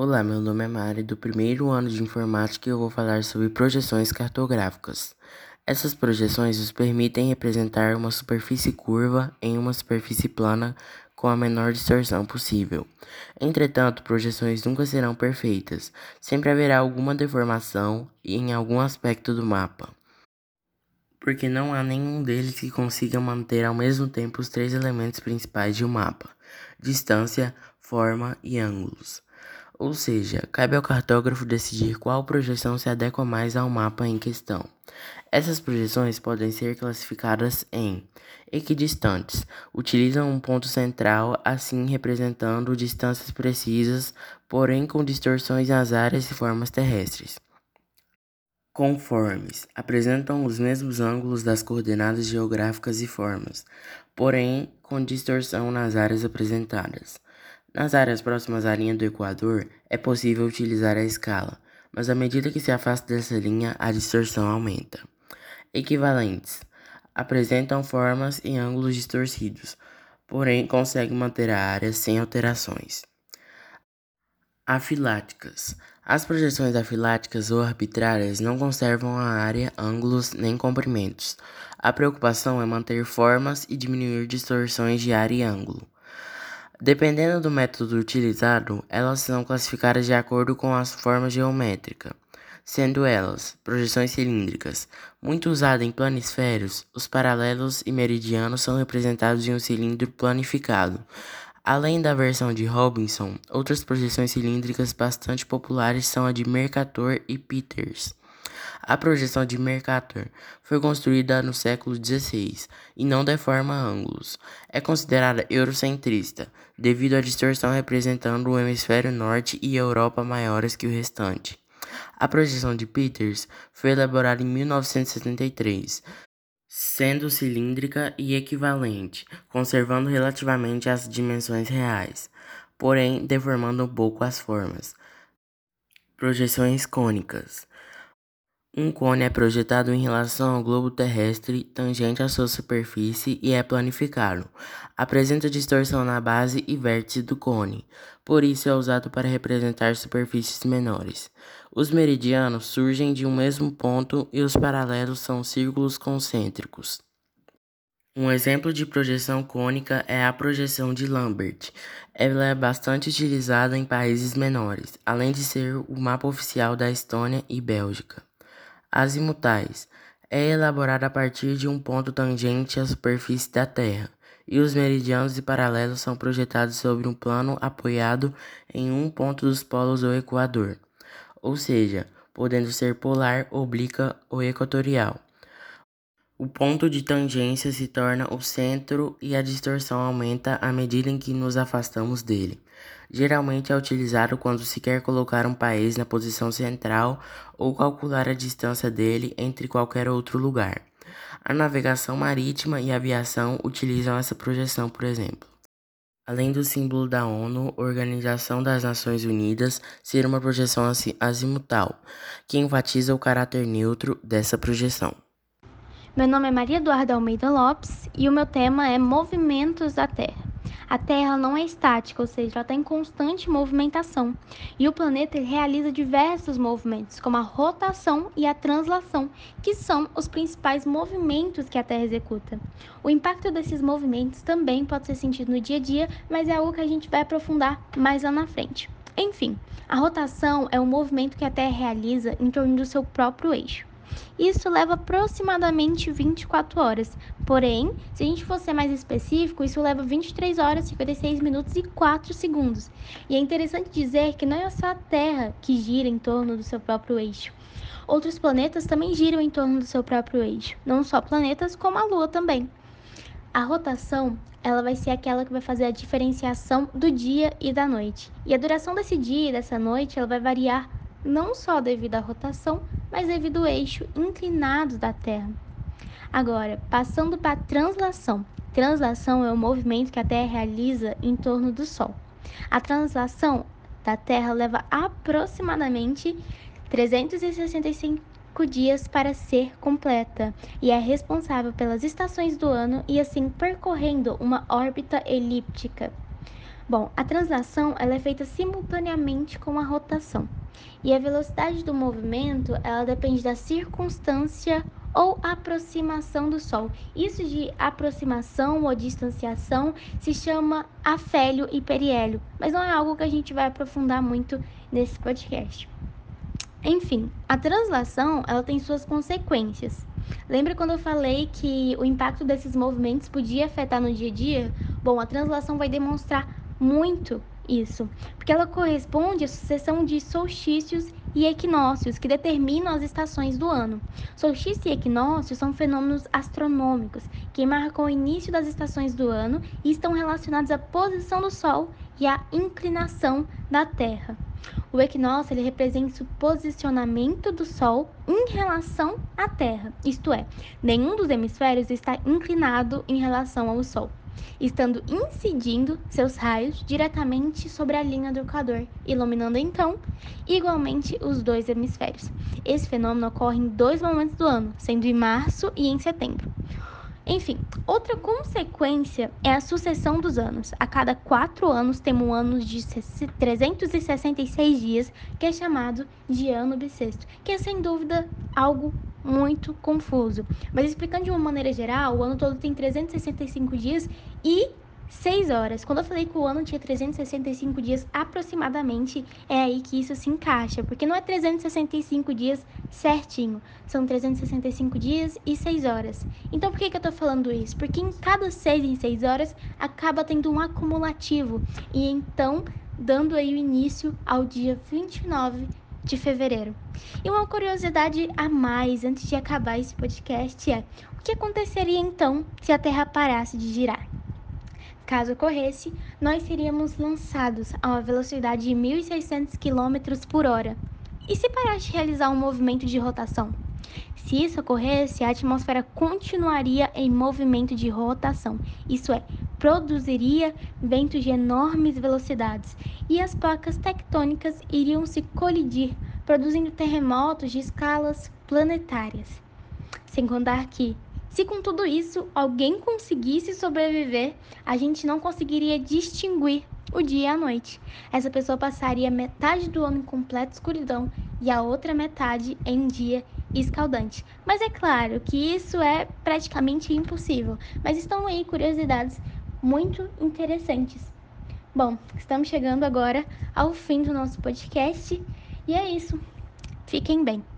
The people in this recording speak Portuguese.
Olá, meu nome é Mari, do primeiro ano de informática e eu vou falar sobre projeções cartográficas. Essas projeções nos permitem representar uma superfície curva em uma superfície plana com a menor distorção possível. Entretanto, projeções nunca serão perfeitas, sempre haverá alguma deformação em algum aspecto do mapa, porque não há nenhum deles que consiga manter ao mesmo tempo os três elementos principais de um mapa: distância, forma e ângulos. Ou seja, cabe ao cartógrafo decidir qual projeção se adequa mais ao mapa em questão. Essas projeções podem ser classificadas em equidistantes, utilizam um ponto central, assim representando distâncias precisas, porém com distorções nas áreas e formas terrestres. Conformes, apresentam os mesmos ângulos das coordenadas geográficas e formas, porém com distorção nas áreas apresentadas. Nas áreas próximas à linha do Equador, é possível utilizar a escala, mas à medida que se afasta dessa linha, a distorção aumenta. Equivalentes apresentam formas e ângulos distorcidos, porém conseguem manter a área sem alterações. Afiláticas. As projeções afiláticas ou arbitrárias não conservam a área, ângulos nem comprimentos. A preocupação é manter formas e diminuir distorções de área e ângulo. Dependendo do método utilizado, elas são classificadas de acordo com a forma geométrica, sendo elas projeções cilíndricas. Muito usada em planisférios, os paralelos e meridianos são representados em um cilindro planificado. Além da versão de Robinson, outras projeções cilíndricas bastante populares são a de Mercator e Peters. A projeção de Mercator foi construída no século XVI e não deforma ângulos. É considerada eurocentrista, devido à distorção representando o hemisfério norte e Europa maiores que o restante. A projeção de Peters foi elaborada em 1973, sendo cilíndrica e equivalente, conservando relativamente as dimensões reais, porém deformando um pouco as formas. Projeções cônicas. Um cone é projetado em relação ao globo terrestre, tangente à sua superfície e é planificado. Apresenta distorção na base e vértice do cone, por isso é usado para representar superfícies menores. Os meridianos surgem de um mesmo ponto e os paralelos são círculos concêntricos. Um exemplo de projeção cônica é a projeção de Lambert. Ela é bastante utilizada em países menores, além de ser o mapa oficial da Estônia e Bélgica. Azimutais é elaborada a partir de um ponto tangente à superfície da Terra, e os meridianos e paralelos são projetados sobre um plano apoiado em um ponto dos polos ou equador, ou seja, podendo ser polar, oblíqua ou equatorial. O ponto de tangência se torna o centro e a distorção aumenta à medida em que nos afastamos dele. Geralmente é utilizado quando se quer colocar um país na posição central ou calcular a distância dele entre qualquer outro lugar. A navegação marítima e a aviação utilizam essa projeção, por exemplo. Além do símbolo da ONU, Organização das Nações Unidas, ser uma projeção azimutal, que enfatiza o caráter neutro dessa projeção. Meu nome é Maria Eduarda Almeida Lopes e o meu tema é Movimentos da Terra. A Terra não é estática, ou seja, ela está em constante movimentação. E o planeta realiza diversos movimentos, como a rotação e a translação, que são os principais movimentos que a Terra executa. O impacto desses movimentos também pode ser sentido no dia a dia, mas é algo que a gente vai aprofundar mais lá na frente. Enfim, a rotação é um movimento que a Terra realiza em torno do seu próprio eixo. Isso leva aproximadamente 24 horas. Porém, se a gente for ser mais específico, isso leva 23 horas, 56 minutos e 4 segundos. E é interessante dizer que não é só a Terra que gira em torno do seu próprio eixo. Outros planetas também giram em torno do seu próprio eixo, não só planetas, como a Lua também. A rotação, ela vai ser aquela que vai fazer a diferenciação do dia e da noite. E a duração desse dia e dessa noite, ela vai variar não só devido à rotação, mas devido ao eixo inclinado da Terra. Agora, passando para a translação. Translação é o movimento que a Terra realiza em torno do Sol. A translação da Terra leva aproximadamente 365 dias para ser completa e é responsável pelas estações do ano e assim percorrendo uma órbita elíptica. Bom, a translação ela é feita simultaneamente com a rotação. E a velocidade do movimento, ela depende da circunstância ou aproximação do Sol. Isso de aproximação ou distanciação se chama afélio e periélio, mas não é algo que a gente vai aprofundar muito nesse podcast. Enfim, a translação ela tem suas consequências. Lembra quando eu falei que o impacto desses movimentos podia afetar no dia a dia? Bom, a translação vai demonstrar muito isso, porque ela corresponde à sucessão de solstícios e equinócios que determinam as estações do ano. Solstício e equinócio são fenômenos astronômicos que marcam o início das estações do ano e estão relacionados à posição do Sol e à inclinação da Terra. O equinócio ele representa o posicionamento do Sol em relação à Terra, isto é, nenhum dos hemisférios está inclinado em relação ao Sol estando incidindo seus raios diretamente sobre a linha do Equador, iluminando então igualmente os dois hemisférios. Esse fenômeno ocorre em dois momentos do ano, sendo em março e em setembro. Enfim, outra consequência é a sucessão dos anos. A cada quatro anos temos um ano de 366 dias, que é chamado de ano bissexto, que é sem dúvida algo muito confuso. Mas explicando de uma maneira geral, o ano todo tem 365 dias e 6 horas. Quando eu falei que o ano tinha 365 dias aproximadamente, é aí que isso se encaixa, porque não é 365 dias certinho, são 365 dias e 6 horas. Então por que, que eu tô falando isso? Porque em cada 6 em 6 horas acaba tendo um acumulativo e então dando aí o início ao dia 29 de fevereiro. E uma curiosidade a mais antes de acabar esse podcast é: o que aconteceria então se a Terra parasse de girar? Caso ocorresse, nós seríamos lançados a uma velocidade de 1.600 km por hora. E se parasse de realizar um movimento de rotação? Se isso ocorresse, a atmosfera continuaria em movimento de rotação, isso é, produziria ventos de enormes velocidades e as placas tectônicas iriam se colidir, produzindo terremotos de escalas planetárias. Sem contar que, se com tudo isso alguém conseguisse sobreviver, a gente não conseguiria distinguir o dia e a noite. Essa pessoa passaria metade do ano em completa escuridão e a outra metade em dia escaldante. Mas é claro que isso é praticamente impossível. Mas estão aí curiosidades muito interessantes. Bom, estamos chegando agora ao fim do nosso podcast e é isso. Fiquem bem.